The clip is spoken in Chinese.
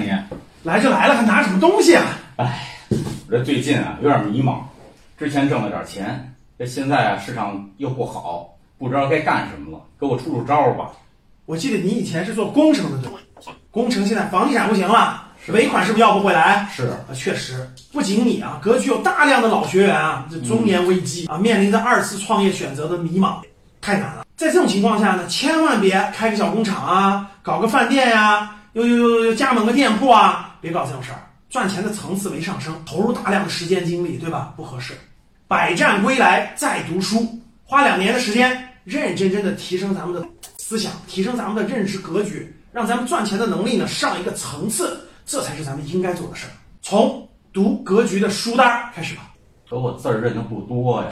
你？来就来了，还拿什么东西啊？哎，我这最近啊有点迷茫，之前挣了点钱，这现在啊市场又不好，不知道该干什么了，给我出出招吧。我记得你以前是做工程的，对吧？工程现在房地产不行了，尾款是不是要不回来？是，啊，确实，不仅你啊，格局有大量的老学员啊，这中年危机啊，面临着二次创业选择的迷茫，太难了。在这种情况下呢，千万别开个小工厂啊，搞个饭店呀、又又又又加盟个店铺啊，别搞这种事儿。赚钱的层次没上升，投入大量的时间精力，对吧？不合适。百战归来再读书，花两年的时间，认认真真的提升咱们的思想，提升咱们的认知格局，让咱们赚钱的能力呢上一个层次，这才是咱们应该做的事儿。从读格局的书单儿开始吧。可我字儿认的不多呀。